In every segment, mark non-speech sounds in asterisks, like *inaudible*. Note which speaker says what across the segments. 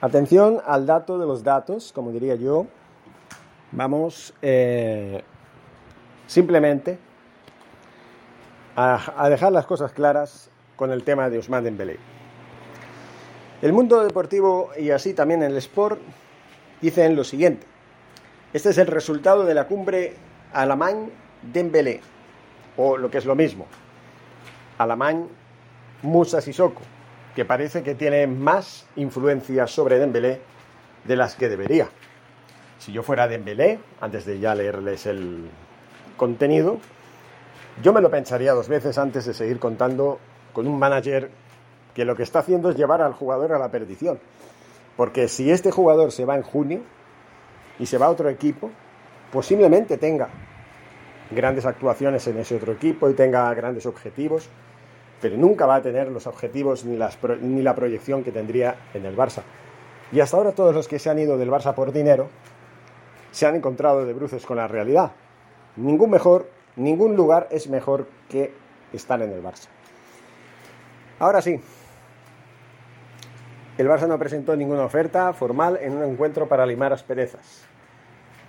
Speaker 1: Atención al dato de los datos, como diría yo. Vamos eh, simplemente a, dejar las cosas claras con el tema de Ousmane Dembélé. El mundo deportivo y así también el sport dicen lo siguiente. Este es el resultado de la cumbre Alamán-Dembélé, o lo que es lo mismo, Alamán-Musa Sissoko que parece que tiene más influencia sobre Dembélé de las que debería. Si yo fuera Dembélé, antes de ya leerles el contenido, yo me lo pensaría dos veces antes de seguir contando con un manager que lo que está haciendo es llevar al jugador a la perdición. Porque si este jugador se va en junio y se va a otro equipo, posiblemente tenga grandes actuaciones en ese otro equipo y tenga grandes objetivos, pero nunca va a tener los objetivos ni, las, ni la proyección que tendría en el Barça. Y hasta ahora todos los que se han ido del Barça por dinero se han encontrado de bruces con la realidad. Ningún mejor, ningún lugar es mejor que estar en el Barça. Ahora sí, el Barça no presentó ninguna oferta formal en un encuentro para limar asperezas.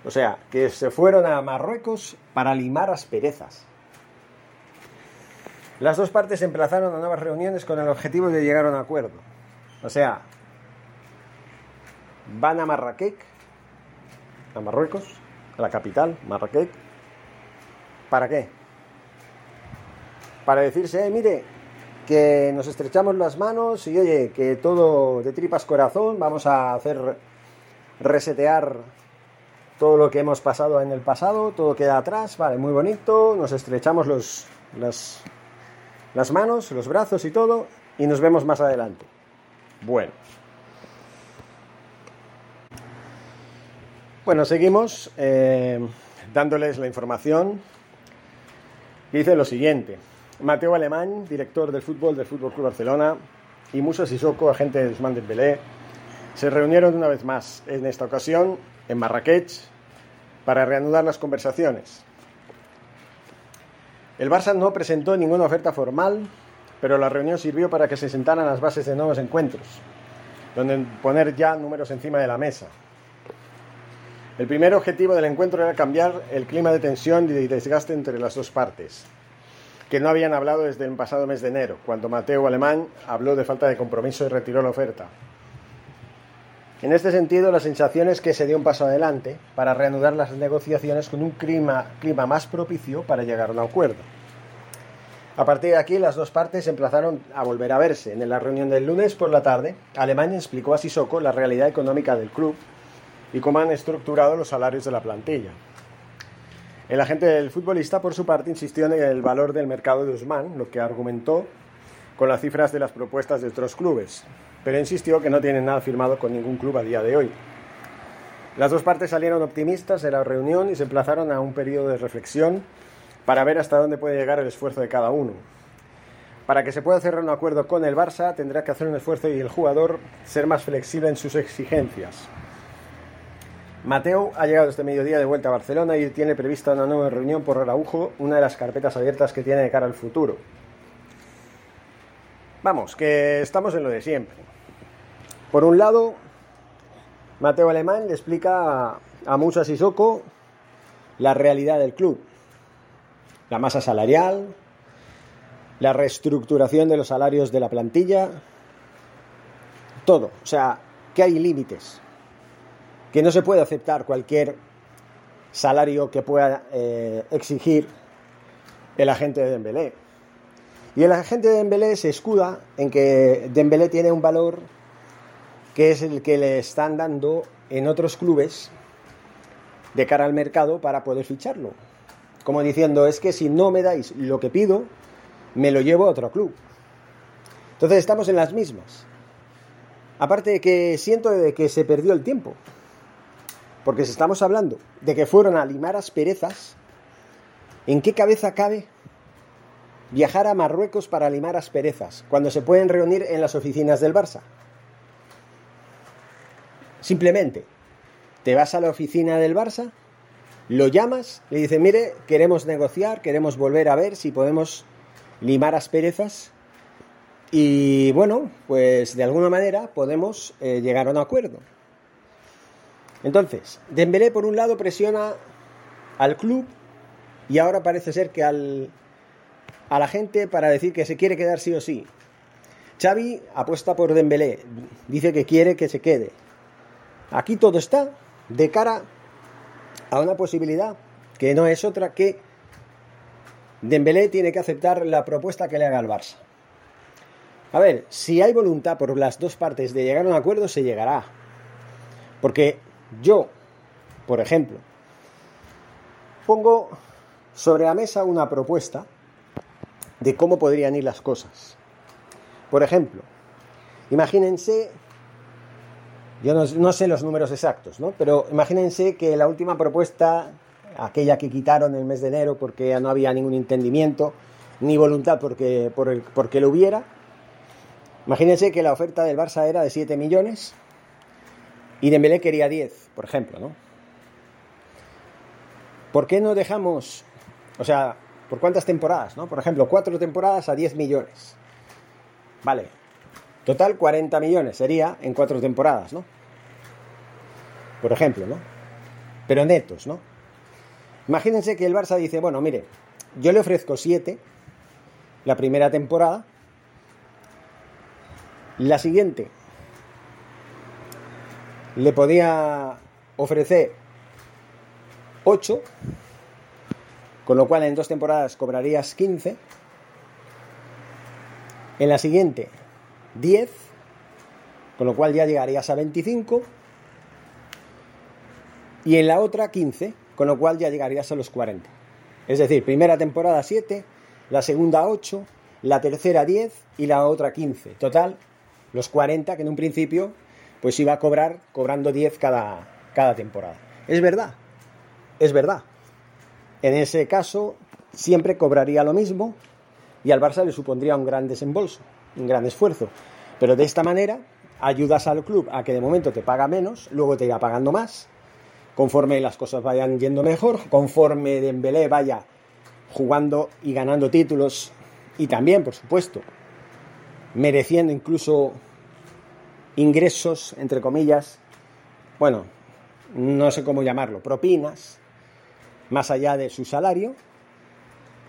Speaker 1: O sea, que se fueron a Marruecos para limar asperezas. Las dos partes emplazaron a nuevas reuniones con el objetivo de llegar a un acuerdo. O sea, van a Marrakech, a Marruecos, a la capital, Marrakech. ¿Para qué? Para decirse, eh, mire, que nos estrechamos las manos y oye, que todo de tripas corazón, vamos a hacer resetear todo lo que hemos pasado en el pasado, todo queda atrás, vale, muy bonito, nos estrechamos los, las, las manos, los brazos y todo, y nos vemos más adelante. Bueno. Bueno, seguimos eh, dándoles la información. Dice lo siguiente. Mateo Alemán, director del fútbol del Fútbol Club Barcelona, y Musa Sissoko, agente de Usman Dembélé, se reunieron una vez más, en esta ocasión en Marrakech, para reanudar las conversaciones. El Barça no presentó ninguna oferta formal, pero la reunión sirvió para que se sentaran las bases de nuevos encuentros, donde poner ya números encima de la mesa. El primer objetivo del encuentro era cambiar el clima de tensión y desgaste entre las dos partes, que no habían hablado desde el pasado mes de enero, cuando Mateo Alemán habló de falta de compromiso y retiró la oferta. En este sentido, la sensación es que se dio un paso adelante para reanudar las negociaciones con un clima, clima más propicio para llegar a un acuerdo. A partir de aquí, las dos partes se emplazaron a volver a verse. En la reunión del lunes por la tarde, Alemania explicó a Sissoko la realidad económica del club y cómo han estructurado los salarios de la plantilla. El agente del futbolista, por su parte, insistió en el valor del mercado de Usman, lo que argumentó con las cifras de las propuestas de otros clubes, pero insistió que no tienen nada firmado con ningún club a día de hoy. Las dos partes salieron optimistas de la reunión y se emplazaron a un periodo de reflexión para ver hasta dónde puede llegar el esfuerzo de cada uno. Para que se pueda cerrar un acuerdo con el Barça, tendrá que hacer un esfuerzo y el jugador ser más flexible en sus exigencias. Mateo ha llegado este mediodía de vuelta a Barcelona y tiene prevista una nueva reunión por Araujo, una de las carpetas abiertas que tiene de cara al futuro. Vamos, que estamos en lo de siempre. Por un lado, Mateo Alemán le explica a Musa Sissoko la realidad del club, la masa salarial, la reestructuración de los salarios de la plantilla, todo. O sea, que hay límites. Que no se puede aceptar cualquier salario que pueda eh, exigir el agente de Dembélé. Y el agente de Dembélé se escuda en que Dembélé tiene un valor que es el que le están dando en otros clubes de cara al mercado para poder ficharlo. Como diciendo, es que si no me dais lo que pido, me lo llevo a otro club. Entonces estamos en las mismas. Aparte de que siento de que se perdió el tiempo. Porque si estamos hablando de que fueron a limar asperezas, ¿en qué cabeza cabe viajar a Marruecos para limar asperezas cuando se pueden reunir en las oficinas del Barça? Simplemente, te vas a la oficina del Barça, lo llamas, le dices, mire, queremos negociar, queremos volver a ver si podemos limar asperezas y bueno, pues de alguna manera podemos eh, llegar a un acuerdo. Entonces, Dembélé por un lado presiona al club y ahora parece ser que al, a la gente para decir que se quiere quedar sí o sí. Xavi apuesta por Dembélé, dice que quiere que se quede. Aquí todo está de cara a una posibilidad que no es otra que Dembélé tiene que aceptar la propuesta que le haga el Barça. A ver, si hay voluntad por las dos partes de llegar a un acuerdo, se llegará. Porque yo, por ejemplo, pongo sobre la mesa una propuesta de cómo podrían ir las cosas. Por ejemplo, imagínense, yo no, sé los números exactos, ¿no? Pero imagínense que la última propuesta, aquella que quitaron el mes de enero porque no había ningún entendimiento, ni voluntad porque, por el, porque lo hubiera, Imagínense que la oferta del Barça era de 7 millones y Dembélé quería 10, por ejemplo, ¿no? ¿Por qué no dejamos, o sea, por cuántas temporadas, ¿no? Por ejemplo, 4 temporadas a 10 millones. Vale. Total 40 millones sería en 4 temporadas, ¿no? Por ejemplo, ¿no? Pero netos, ¿no? Imagínense que el Barça dice, bueno, mire, yo le ofrezco 7 la primera temporada la siguiente, le podía ofrecer 8, con lo cual en dos temporadas cobrarías 15. En la siguiente, 10, con lo cual ya llegarías a 25. Y en la otra, 15, con lo cual ya llegarías a los 40. Es decir, primera temporada 7, la segunda 8, la tercera 10 y la otra 15. Total, los 40 que en un principio pues iba a cobrar cobrando 10 cada, cada temporada. Es verdad, es verdad. En ese caso siempre cobraría lo mismo y al Barça le supondría un gran desembolso, un gran esfuerzo. Pero de esta manera ayudas al club a que de momento te paga menos, luego te irá pagando más, conforme las cosas vayan yendo mejor, conforme Dembélé vaya jugando y ganando títulos y también, por supuesto, mereciendo incluso ingresos, entre comillas, bueno, no sé cómo llamarlo, propinas, más allá de su salario.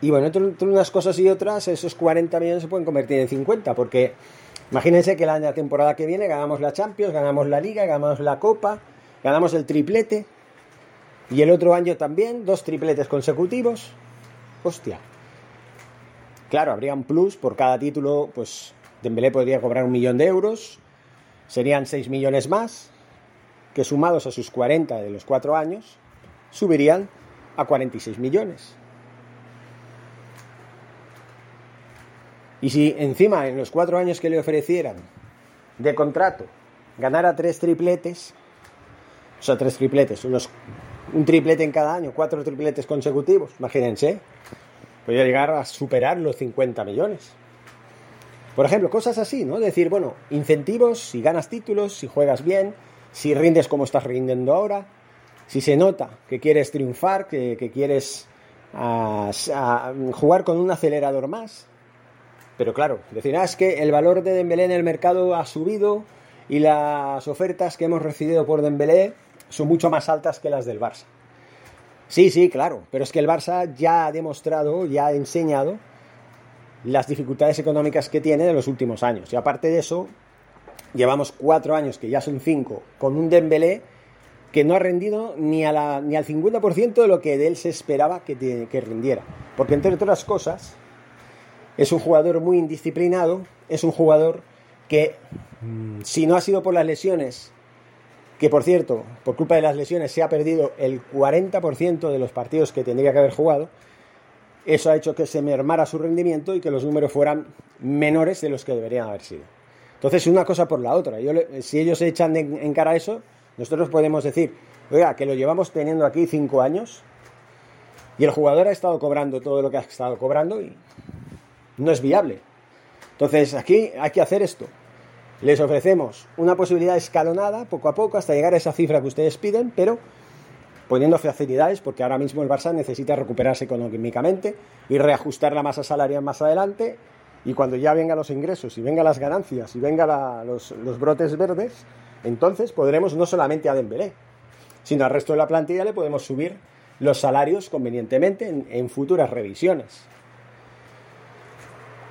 Speaker 1: Y bueno, entre unas cosas y otras, esos 40 millones se pueden convertir en 50, porque imagínense que la temporada que viene ganamos la Champions, ganamos la Liga, ganamos la Copa, ganamos el triplete, y el otro año también, dos tripletes consecutivos. Hostia. Claro, habría un plus por cada título, pues Dembélé podría cobrar un millón de euros, serían 6 millones más, que sumados a sus 40 de los 4 años, subirían a 46 millones. Y si encima en los 4 años que le ofrecieran de contrato ganara 3 tripletes, o sea, 3 tripletes, un triplete en cada año, 4 tripletes consecutivos, imagínense, podría llegar a superar los 50 millones. Por ejemplo, cosas así, ¿no? Decir, bueno, incentivos, si ganas títulos, si juegas bien, si rindes como estás rindiendo ahora, si se nota que quieres triunfar, que, quieres ah, ah, jugar con un acelerador más. Pero claro, decir, ah, que el valor de Dembélé en el mercado ha subido y las ofertas que hemos recibido por Dembélé son mucho más altas que las del Barça. Sí, sí, claro, pero es que el Barça ya ha demostrado, ya ha enseñado las dificultades económicas que tiene en los últimos años. Y aparte de eso, llevamos cuatro años, que ya son cinco, con un Dembélé que no ha rendido ni, a ni al 50% de lo que de él se esperaba que, que rindiera. Porque entre otras cosas, es un jugador muy indisciplinado, es un jugador que, mm, si no ha sido por las lesiones, que por cierto, por culpa de las lesiones se ha perdido el 40% de los partidos que tendría que haber jugado, eso ha hecho que se mermara su rendimiento y que los números fueran menores de los que deberían haber sido. Entonces, una cosa por la otra. si ellos echan en, cara eso, nosotros podemos decir, oiga, que lo llevamos teniendo aquí cinco años y el jugador ha estado cobrando todo lo que ha estado cobrando y no es viable. Entonces, aquí hay que hacer esto. Les ofrecemos una posibilidad escalonada, poco a poco, hasta llegar a esa cifra que ustedes piden, pero poniendo facilidades, porque ahora mismo el Barça necesita recuperarse económicamente y reajustar la masa salarial más adelante. Y cuando ya vengan los ingresos y vengan las ganancias y vengan los, brotes verdes, entonces podremos no solamente a Dembélé, sino al resto de la plantilla le podemos subir los salarios convenientemente en, futuras revisiones.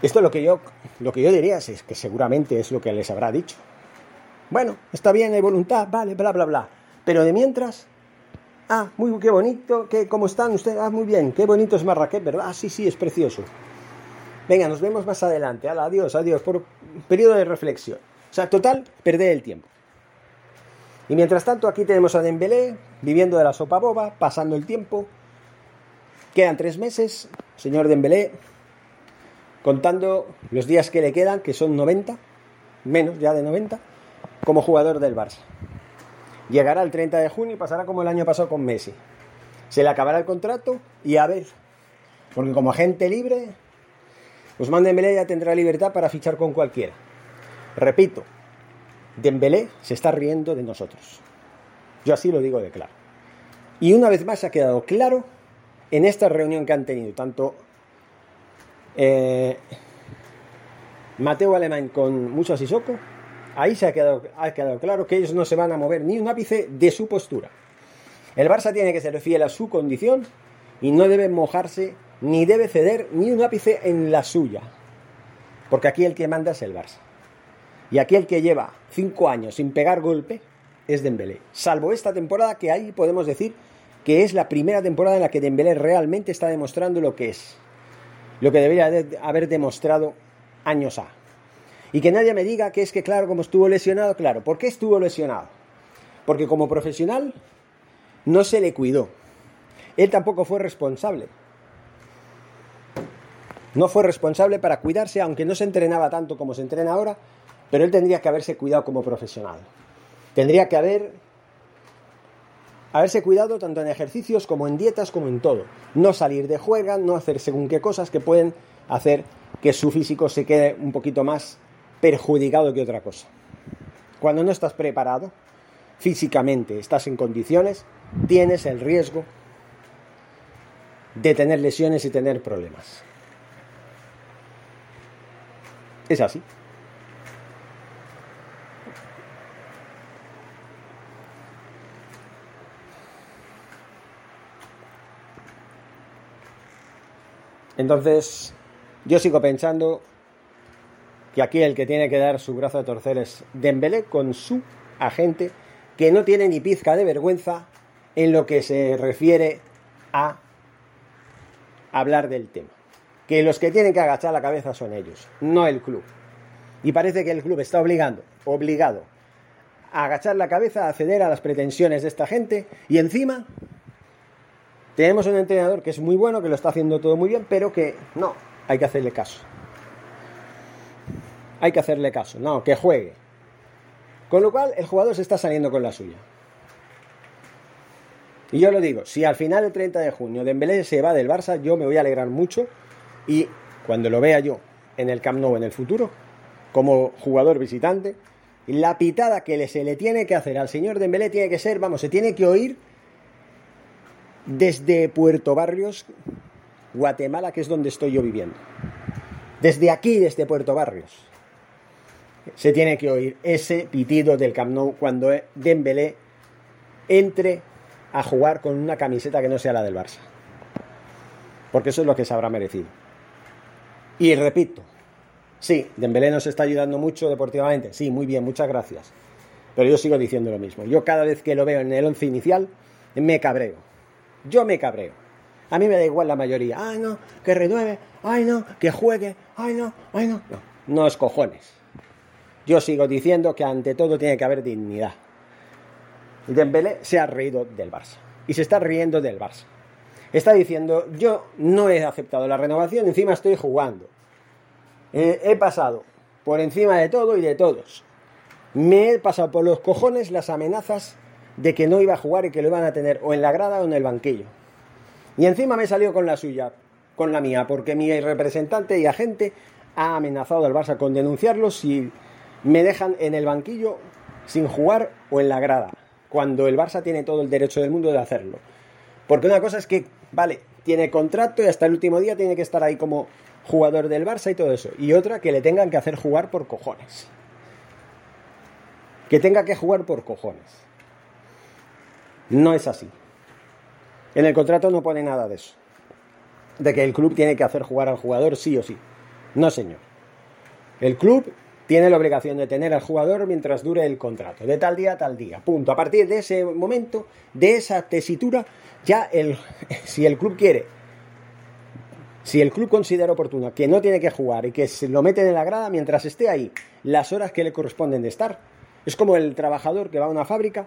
Speaker 1: Esto es lo que yo, lo que yo diría, es que seguramente es lo que les habrá dicho. Bueno, está bien, hay voluntad, vale, bla, bla, bla. Pero de mientras, Ah, muy qué bonito, ¿qué, ¿cómo están ustedes? Ah, muy bien, qué bonito es Marrakech, ¿verdad? Ah, sí, sí, es precioso. Venga, nos vemos más adelante. adiós, adiós, por periodo de reflexión. O sea, total, perder el tiempo. Y mientras tanto, aquí tenemos a Dembélé, viviendo de la sopa boba, pasando el tiempo. Quedan tres meses, señor Dembélé, contando los días que le quedan, que son 90, menos ya de 90, como jugador del Barça. Llegará el 30 de junio y pasará como el año pasado con Messi. Se le acabará el contrato y a ver, porque como agente libre, Usman Dembélé ya tendrá libertad para fichar con cualquiera. Repito, Dembélé se está riendo de nosotros. Yo así lo digo de claro. Y una vez más ha quedado claro en esta reunión que han tenido tanto eh, Mateo Alemán con Mucho Sissoko Ahí se ha quedado, ha quedado claro que ellos no se van a mover ni un ápice de su postura. El Barça tiene que ser fiel a su condición y no debe mojarse ni debe ceder ni un ápice en la suya. Porque aquí el que manda es el Barça. Y aquí el que lleva cinco años sin pegar golpe es Dembélé. Salvo esta temporada que ahí podemos decir que es la primera temporada en la que Dembélé realmente está demostrando lo que es. Lo que debería haber demostrado años A. Y que nadie me diga que es que, claro, como estuvo lesionado, claro, ¿por qué estuvo lesionado? Porque como profesional no se le cuidó. Él tampoco fue responsable. No fue responsable para cuidarse, aunque no se entrenaba tanto como se entrena ahora, pero él tendría que haberse cuidado como profesional. Tendría que haber haberse cuidado tanto en ejercicios como en dietas como en todo. No salir de juega, no hacer según qué cosas que pueden hacer que su físico se quede un poquito más perjudicado que otra cosa. Cuando no estás preparado, físicamente estás en condiciones, tienes el riesgo de tener lesiones y tener problemas. Es así. Entonces, yo sigo pensando que aquí el que tiene que dar su brazo a torcer es Dembélé con su agente, que no tiene ni pizca de vergüenza en lo que se refiere a hablar del tema. Que los que tienen que agachar la cabeza son ellos, no el club. Y parece que el club está obligando, obligado a agachar la cabeza, a ceder a las pretensiones de esta gente y encima tenemos un entrenador que es muy bueno, que lo está haciendo todo muy bien, pero que no, hay que hacerle caso hay que hacerle caso, no, que juegue. Con lo cual, el jugador se está saliendo con la suya. Y yo lo digo, si al final del 30 de junio Dembélé se va del Barça, yo me voy a alegrar mucho y cuando lo vea yo en el Camp Nou en el futuro, como jugador visitante, la pitada que se le tiene que hacer al señor Dembélé tiene que ser, vamos, se tiene que oír desde Puerto Barrios, Guatemala, que es donde estoy yo viviendo. Desde aquí, desde Puerto Barrios se tiene que oír ese pitido del Camp cuando Dembélé entre a jugar con una camiseta que no sea la del Barça. Porque eso es lo que se habrá merecido. Y repito, Sí, Dembélé nos está ayudando mucho deportivamente. Sí, muy bien, muchas gracias. Pero yo sigo diciendo lo mismo. Yo cada vez que lo veo en el once inicial, me cabreo. Yo me cabreo. A mí me da igual la mayoría. Ay, no, que renueve. Ay, no, que juegue. Ay, no, ay, no. No, no es cojones. Yo sigo diciendo que ante todo tiene que haber dignidad. Dembélé se ha reído del Barça. Y se está riendo del Barça. Está diciendo, yo no he aceptado la renovación, encima estoy jugando. he pasado por encima de todo y de todos. Me he pasado por los cojones las amenazas de que no iba a jugar y que lo iban a tener o en la grada o en el banquillo. Y encima me salió con la suya, con la mía, porque mi representante y agente ha amenazado al Barça con denunciarlo si me dejan en el banquillo sin jugar o en la grada, cuando el Barça tiene todo el derecho del mundo de hacerlo. Porque una cosa es que, vale, tiene contrato y hasta el último día tiene que estar ahí como jugador del Barça y todo eso. Y otra que le tengan que hacer jugar por cojones. Que tenga que jugar por cojones. No es así. En el contrato no pone nada de eso. De que el club tiene que hacer jugar al jugador sí o sí. No, señor. El club tiene la obligación de tener al jugador mientras dure el contrato, de tal día a tal día. Punto. A partir de ese momento, de esa tesitura, ya el, *laughs* si el club quiere, si el club considera oportuno que no tiene que jugar y que se lo meten en la grada mientras esté ahí, las horas que le corresponden de estar, es como el trabajador que va a una fábrica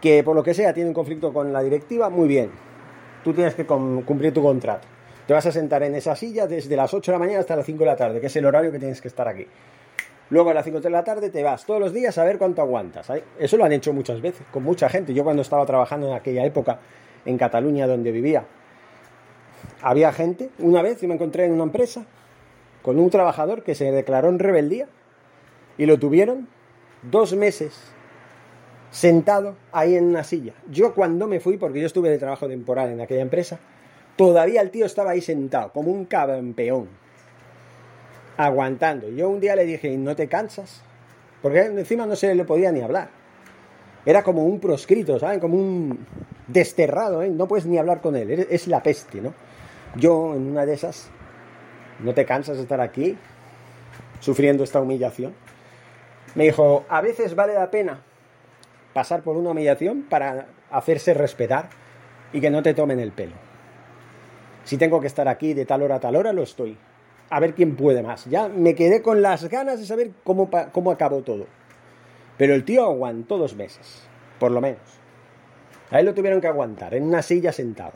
Speaker 1: que por lo que sea tiene un conflicto con la directiva, muy bien, tú tienes que cumplir tu contrato. Te vas a sentar en esa silla desde las 8 de la mañana hasta las 5 de la tarde, que es el horario que tienes que estar aquí. Luego a las 5 de la tarde te vas todos los días a ver cuánto aguantas. Eso lo han hecho muchas veces, con mucha gente. Yo cuando estaba trabajando en aquella época en Cataluña donde vivía. Había gente, una vez yo me encontré en una empresa con un trabajador que se declaró en rebeldía y lo tuvieron dos meses sentado ahí en una silla. Yo cuando me fui, porque yo estuve de trabajo temporal en aquella empresa, todavía el tío estaba ahí sentado, como un campeón, aguantando. Yo un día le dije, ¿no te cansas? Porque encima no se le podía ni hablar. Era como un proscrito, ¿saben? Como un desterrado, ¿eh? No puedes ni hablar con él, es la peste, ¿no? Yo en una de esas, ¿no te cansas de estar aquí sufriendo esta humillación? Me dijo, a veces vale la pena pasar por una humillación para hacerse respetar y que no te tomen el pelo. Si tengo que estar aquí de tal hora a tal hora, lo estoy. A ver quién puede más. Ya me quedé con las ganas de saber cómo, cómo acabó todo. Pero el tío aguantó dos meses, por lo menos. A él lo tuvieron que aguantar, en una silla sentado.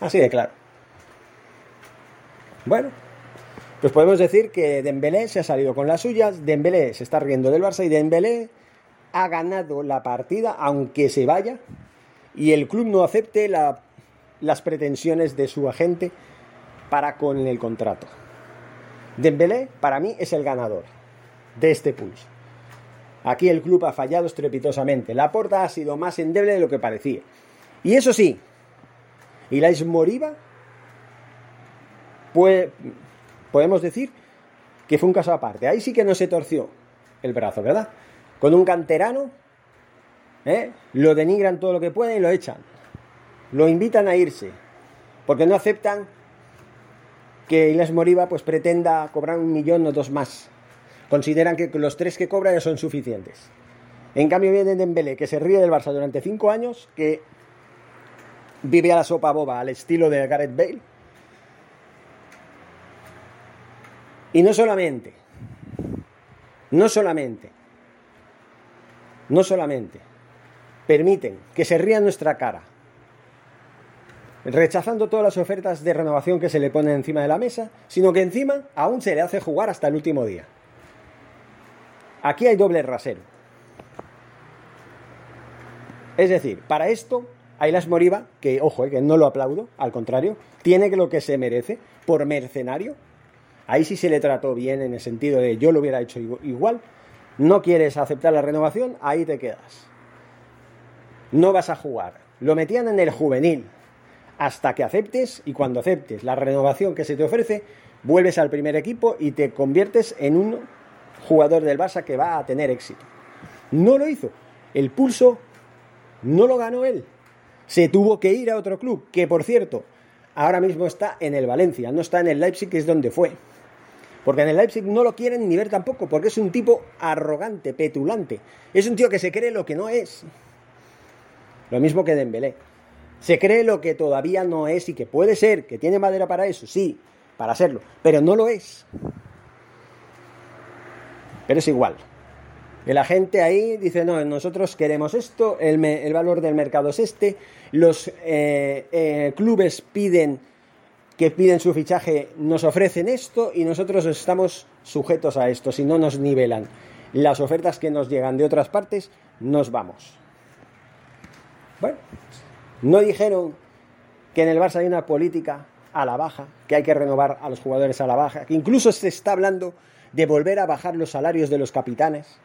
Speaker 1: Así de claro. Bueno, pues podemos decir que Dembélé se ha salido con las suyas, Dembélé se está riendo del Barça y Dembélé ha ganado la partida aunque se vaya y el club no acepte las pretensiones de su agente para con el contrato. Dembélé, para mí, es el ganador de este pulso. Aquí el club ha fallado estrepitosamente. La porta ha sido más endeble de lo que parecía. Y eso sí, Ilais Moriba, pues, podemos decir que fue un caso aparte. Ahí sí que no se torció el brazo, ¿verdad? Con un canterano, ¿eh? lo denigran todo lo que pueden y lo echan. Lo invitan a irse, porque no aceptan que Iles Moriba pues pretenda cobrar un millón o dos más. Consideran que los tres que cobra ya son suficientes. En cambio viene Dembélé, que se ríe del Barça durante cinco años, que vive a la sopa boba al estilo de Gareth Bale. Y no solamente, no solamente, no solamente permiten que se rían nuestra cara rechazando todas las ofertas de renovación que se le ponen encima de la mesa, sino que encima aún se le hace jugar hasta el último día. Aquí hay doble rasero. Es decir, para esto, Ailas Moriba, que ojo, eh, que no lo aplaudo, al contrario, tiene lo que se merece por mercenario. Ahí sí se le trató bien en el sentido de yo lo hubiera hecho igual. No quieres aceptar la renovación, ahí te quedas. No vas a jugar. Lo metían en el juvenil, hasta que aceptes y cuando aceptes la renovación que se te ofrece, vuelves al primer equipo y te conviertes en un jugador del Barça que va a tener éxito. No lo hizo. El pulso no lo ganó él. Se tuvo que ir a otro club, que por cierto, ahora mismo está en el Valencia, no está en el Leipzig, que es donde fue. Porque en el Leipzig no lo quieren ni ver tampoco, porque es un tipo arrogante, petulante. Es un tío que se cree lo que no es. Lo mismo que Dembélé. Se cree lo que todavía no es y que puede ser, que tiene madera para eso, sí, para serlo, pero no lo es. Pero es igual. Que la gente ahí dice, no, nosotros queremos esto, el, valor del mercado es este, los eh, eh, clubes piden que piden su fichaje, nos ofrecen esto y nosotros estamos sujetos a esto, si no nos nivelan las ofertas que nos llegan de otras partes, nos vamos. Bueno, no dijeron que en el Barça hay una política a la baja, que hay que renovar a los jugadores a la baja, que incluso se está hablando de volver a bajar los salarios de los capitanes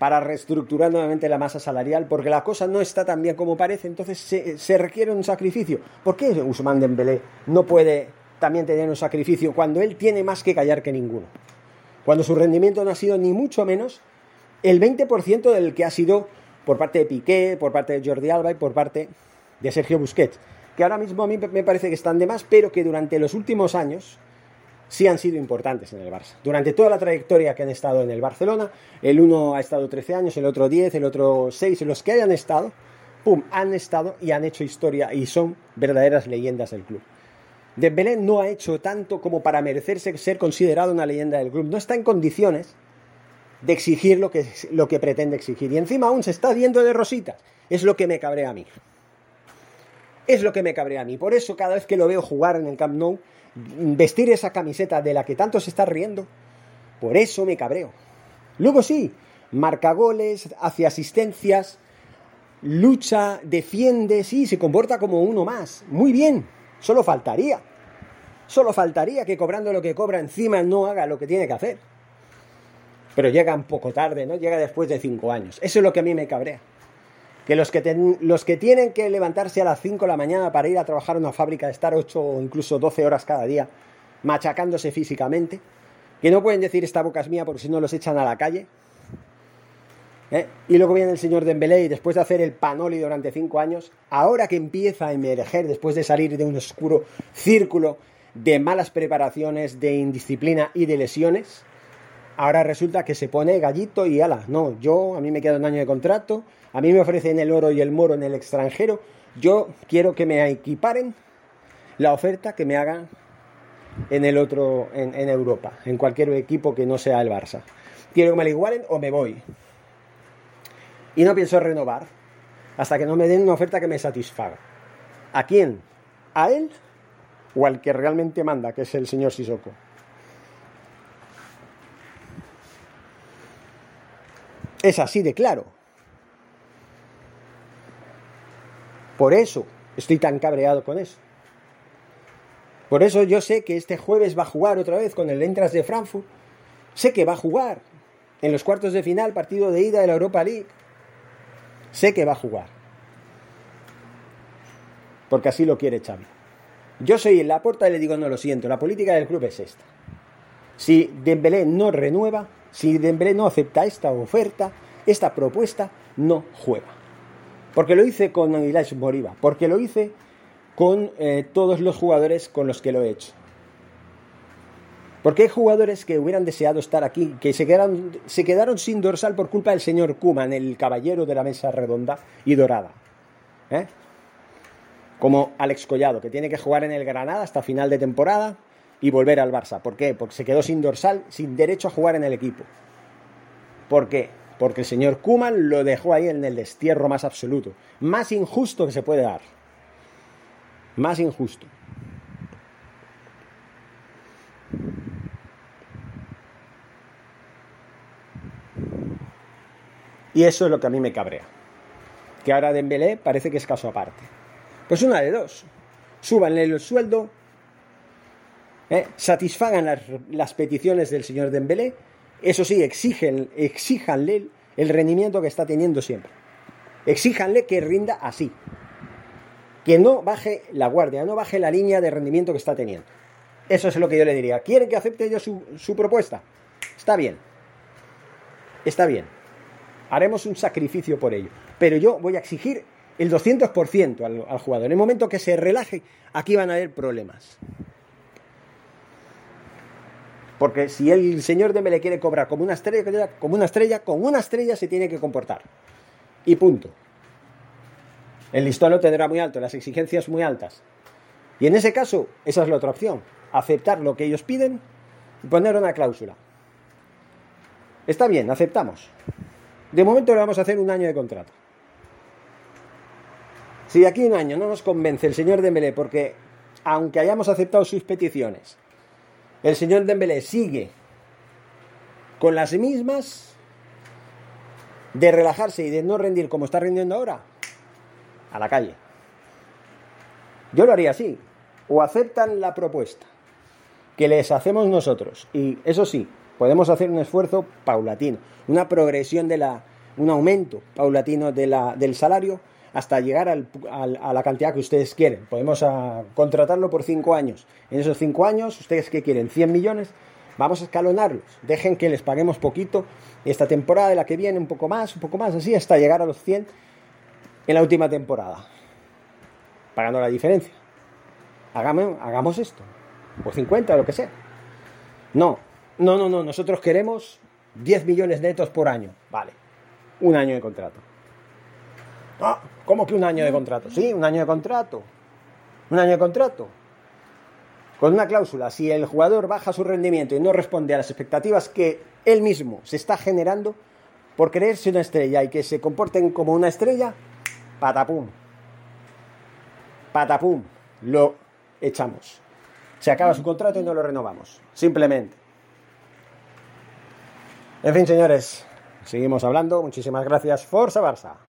Speaker 1: para reestructurar nuevamente la masa salarial, porque la cosa no está tan bien como parece, entonces se, requiere un sacrificio. ¿Por qué Usman Dembélé no puede también tener un sacrificio cuando él tiene más que callar que ninguno? Cuando su rendimiento no ha sido ni mucho menos el 20% del que ha sido por parte de Piqué, por parte de Jordi Alba y por parte de Sergio Busquets, que ahora mismo a mí me parece que están de más, pero que durante los últimos años sí han sido importantes en el Barça. Durante toda la trayectoria que han estado en el Barcelona, el uno ha estado 13 años, el otro 10, el otro 6, los que hayan estado, pum, han estado y han hecho historia y son verdaderas leyendas del club. Dembélé no ha hecho tanto como para merecerse ser considerado una leyenda del club. No está en condiciones de exigir lo que, lo que pretende exigir. Y encima aún se está viendo de rositas. Es lo que me cabrea a mí. Es lo que me cabrea a mí. Por eso cada vez que lo veo jugar en el Camp Nou, vestir esa camiseta de la que tanto se está riendo, por eso me cabreo. Luego sí, marca goles, hace asistencias, lucha, defiende, sí, se comporta como uno más. Muy bien, solo faltaría. Solo faltaría que cobrando lo que cobra encima no haga lo que tiene que hacer. Pero llega un poco tarde, ¿no? Llega después de cinco años. Eso es lo que a mí me cabrea que los que, los que tienen que levantarse a las 5 de la mañana para ir a trabajar en una fábrica, estar 8 o incluso 12 horas cada día, machacándose físicamente, que no pueden decir esta boca es mía porque si no los echan a la calle. ¿eh? Y luego viene el señor Dembélé y después de hacer el panoli durante 5 años, ahora que empieza a emerger después de salir de un oscuro círculo de malas preparaciones, de indisciplina y de lesiones, ahora resulta que se pone gallito y ala, no, yo a mí me queda un año de contrato, a mí me ofrecen el oro y el moro en el extranjero, yo quiero que me equiparen la oferta que me hagan en el otro, en, Europa, en cualquier equipo que no sea el Barça. Quiero que me lo igualen o me voy. Y no pienso renovar hasta que no me den una oferta que me satisfaga. ¿A quién? ¿A él o al que realmente manda, que es el señor Sissoko? Es así de claro. Por eso estoy tan cabreado con eso. Por eso yo sé que este jueves va a jugar otra vez con el Entras de Frankfurt. Sé que va a jugar en los cuartos de final, partido de ida de la Europa League. Sé que va a jugar. Porque así lo quiere Xavi. Yo soy en la puerta y le digo, no lo siento, la política del club es esta. Si Dembélé no renueva, si Dembélé no acepta esta oferta, esta propuesta, no juega. Porque lo hice con Aguilar Moriba, porque lo hice con eh, todos los jugadores con los que lo he hecho. Porque hay jugadores que hubieran deseado estar aquí, que se quedaron, se quedaron sin dorsal por culpa del señor Kuman, el caballero de la mesa redonda y dorada. ¿eh? Como Alex Collado, que tiene que jugar en el Granada hasta final de temporada, y volver al Barça. ¿Por qué? Porque se quedó sin dorsal, sin derecho a jugar en el equipo. ¿Por qué? Porque el señor Kuman lo dejó ahí en el destierro más absoluto. Más injusto que se puede dar. Más injusto. Y eso es lo que a mí me cabrea. Que ahora Dembélé parece que es caso aparte. Pues una de dos. Súbanle el sueldo ¿eh? satisfagan las, peticiones del señor Dembélé, eso sí, exigen, exíjanle el rendimiento que está teniendo siempre. Exíjanle que rinda así. Que no baje la guardia, no baje la línea de rendimiento que está teniendo. Eso es lo que yo le diría. ¿Quieren que acepte yo su, propuesta? Está bien. Está bien. Haremos un sacrificio por ello. Pero yo voy a exigir el 200% al, al jugador. En el momento que se relaje, aquí van a haber problemas. Porque si el señor Dembélé quiere cobrar como una estrella, como una estrella, con una estrella se tiene que comportar. Y punto. El listón lo tendrá muy alto, las exigencias muy altas. Y en ese caso, esa es la otra opción. Aceptar lo que ellos piden y poner una cláusula. Está bien, aceptamos. De momento le vamos a hacer un año de contrato. Si de aquí a un año no nos convence el señor Dembélé, porque aunque hayamos aceptado sus peticiones, el señor Dembélé sigue con las mismas de relajarse y de no rendir como está rindiendo ahora, a la calle. Yo lo haría así. O aceptan la propuesta que les hacemos nosotros. Y eso sí, podemos hacer un esfuerzo paulatino, una progresión de la, un aumento paulatino de la, del salario hasta llegar al, a la cantidad que ustedes quieren. Podemos ah, contratarlo por cinco años. En esos cinco años, ¿ustedes qué quieren? ¿100 millones? Vamos a escalonarlos. Dejen que les paguemos poquito esta temporada, de la que viene, un poco más, un poco más, así, hasta llegar a los 100 en la última temporada. Pagando la diferencia. Hagamos, hagamos esto. Por 50 o lo que sea. No, no, no, no. Nosotros queremos 10 millones netos por año. Vale. Un año de contrato. Ah, ¿Cómo que un año de contrato? Sí, un año de contrato. Un año de contrato. Con una cláusula, si el jugador baja su rendimiento y no responde a las expectativas que él mismo se está generando por creerse una estrella y que se comporten como una estrella, patapum. Patapum. Lo echamos. Se acaba su contrato y no lo renovamos. Simplemente. En fin, señores, seguimos hablando. Muchísimas gracias. Forza Barça.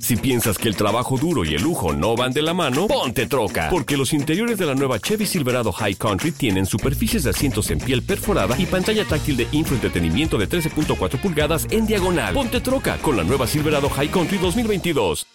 Speaker 2: Si piensas que el trabajo duro y el lujo no van de la mano, ponte troca. Porque los interiores de la nueva Chevy Silverado High Country tienen superficies de asientos en piel perforada y pantalla táctil de infoentretenimiento de 13.4 pulgadas en diagonal. Ponte troca con la nueva Silverado High Country 2022.